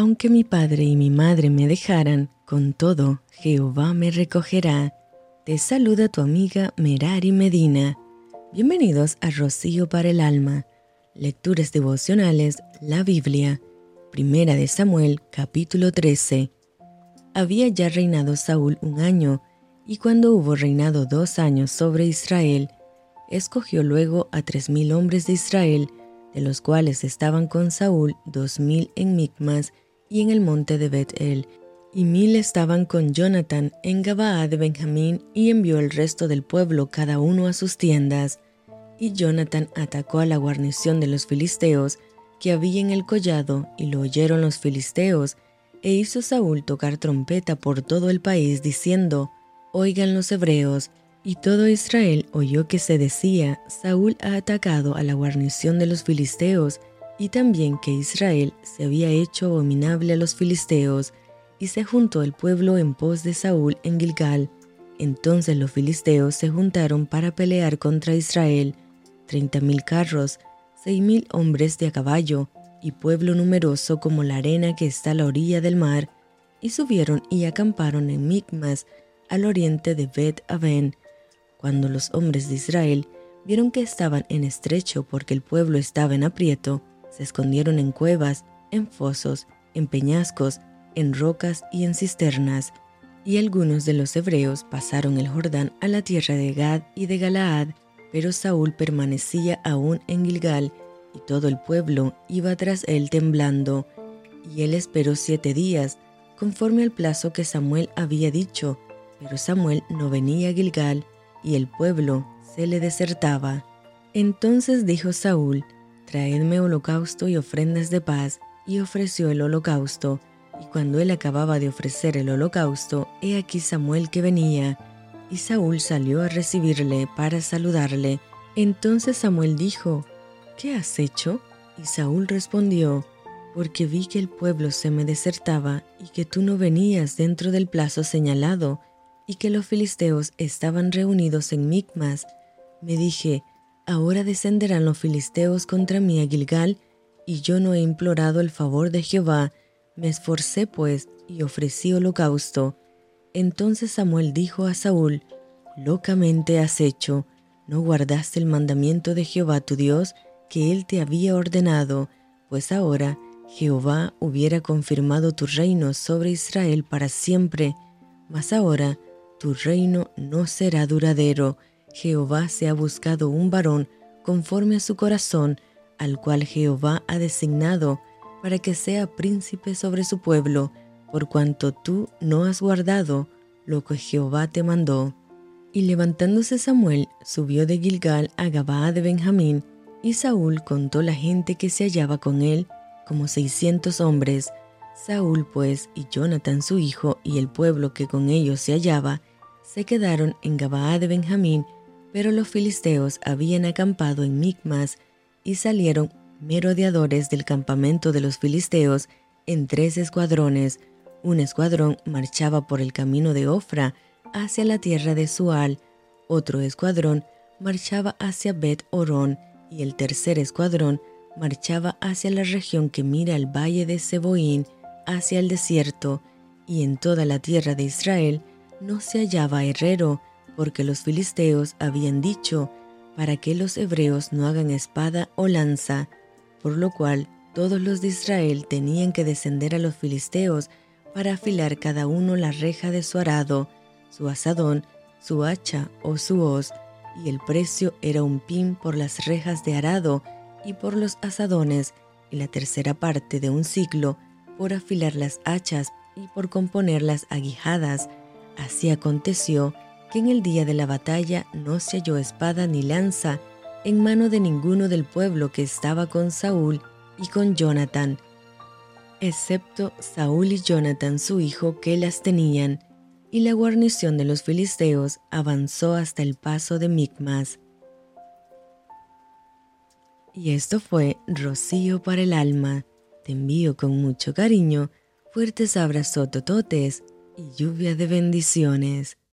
Aunque mi padre y mi madre me dejaran, con todo, Jehová me recogerá. Te saluda tu amiga Merari Medina. Bienvenidos a Rocío para el Alma. Lecturas devocionales, la Biblia. Primera de Samuel, capítulo 13. Había ya reinado Saúl un año, y cuando hubo reinado dos años sobre Israel, escogió luego a tres mil hombres de Israel, de los cuales estaban con Saúl dos mil en Micmas y en el monte de Bet-El, y mil estaban con Jonathan en Gabaa de Benjamín, y envió el resto del pueblo cada uno a sus tiendas. Y Jonathan atacó a la guarnición de los filisteos que había en el collado, y lo oyeron los filisteos, e hizo Saúl tocar trompeta por todo el país, diciendo, Oigan los hebreos, y todo Israel oyó que se decía, Saúl ha atacado a la guarnición de los filisteos, y también que Israel se había hecho abominable a los filisteos, y se juntó el pueblo en pos de Saúl en Gilgal. Entonces los filisteos se juntaron para pelear contra Israel, treinta mil carros, seis mil hombres de a caballo, y pueblo numeroso como la arena que está a la orilla del mar, y subieron y acamparon en Micmas, al oriente de Bet Aven. Cuando los hombres de Israel vieron que estaban en estrecho porque el pueblo estaba en aprieto, se escondieron en cuevas, en fosos, en peñascos, en rocas y en cisternas. Y algunos de los hebreos pasaron el Jordán a la tierra de Gad y de Galaad, pero Saúl permanecía aún en Gilgal, y todo el pueblo iba tras él temblando. Y él esperó siete días, conforme al plazo que Samuel había dicho, pero Samuel no venía a Gilgal, y el pueblo se le desertaba. Entonces dijo Saúl, Traedme holocausto y ofrendas de paz, y ofreció el holocausto. Y cuando él acababa de ofrecer el holocausto, he aquí Samuel que venía, y Saúl salió a recibirle para saludarle. Entonces Samuel dijo, ¿Qué has hecho? Y Saúl respondió, porque vi que el pueblo se me desertaba y que tú no venías dentro del plazo señalado, y que los filisteos estaban reunidos en Micmas. Me dije, Ahora descenderán los filisteos contra mí a Gilgal, y yo no he implorado el favor de Jehová. Me esforcé pues y ofrecí holocausto. Entonces Samuel dijo a Saúl, Locamente has hecho, no guardaste el mandamiento de Jehová tu Dios que él te había ordenado, pues ahora Jehová hubiera confirmado tu reino sobre Israel para siempre, mas ahora tu reino no será duradero Jehová se ha buscado un varón conforme a su corazón, al cual Jehová ha designado para que sea príncipe sobre su pueblo, por cuanto tú no has guardado lo que Jehová te mandó. Y levantándose Samuel, subió de Gilgal a Gabaa de Benjamín, y Saúl contó la gente que se hallaba con él, como seiscientos hombres. Saúl pues y Jonathan su hijo y el pueblo que con ellos se hallaba, se quedaron en Gabaa de Benjamín pero los filisteos habían acampado en Micmas y salieron merodeadores del campamento de los filisteos en tres escuadrones. Un escuadrón marchaba por el camino de Ofra hacia la tierra de Sual, otro escuadrón marchaba hacia Bet Orón y el tercer escuadrón marchaba hacia la región que mira el valle de Seboín, hacia el desierto, y en toda la tierra de Israel no se hallaba herrero, porque los filisteos habían dicho, para que los hebreos no hagan espada o lanza, por lo cual todos los de Israel tenían que descender a los filisteos para afilar cada uno la reja de su arado, su asadón, su hacha o su hoz, y el precio era un pin por las rejas de arado y por los asadones, y la tercera parte de un ciclo por afilar las hachas y por componer las aguijadas. Así aconteció que en el día de la batalla no se halló espada ni lanza en mano de ninguno del pueblo que estaba con Saúl y con Jonathan, excepto Saúl y Jonathan su hijo que las tenían, y la guarnición de los filisteos avanzó hasta el paso de Micmas. Y esto fue Rocío para el alma. Te envío con mucho cariño, fuertes abrazos tototes y lluvia de bendiciones.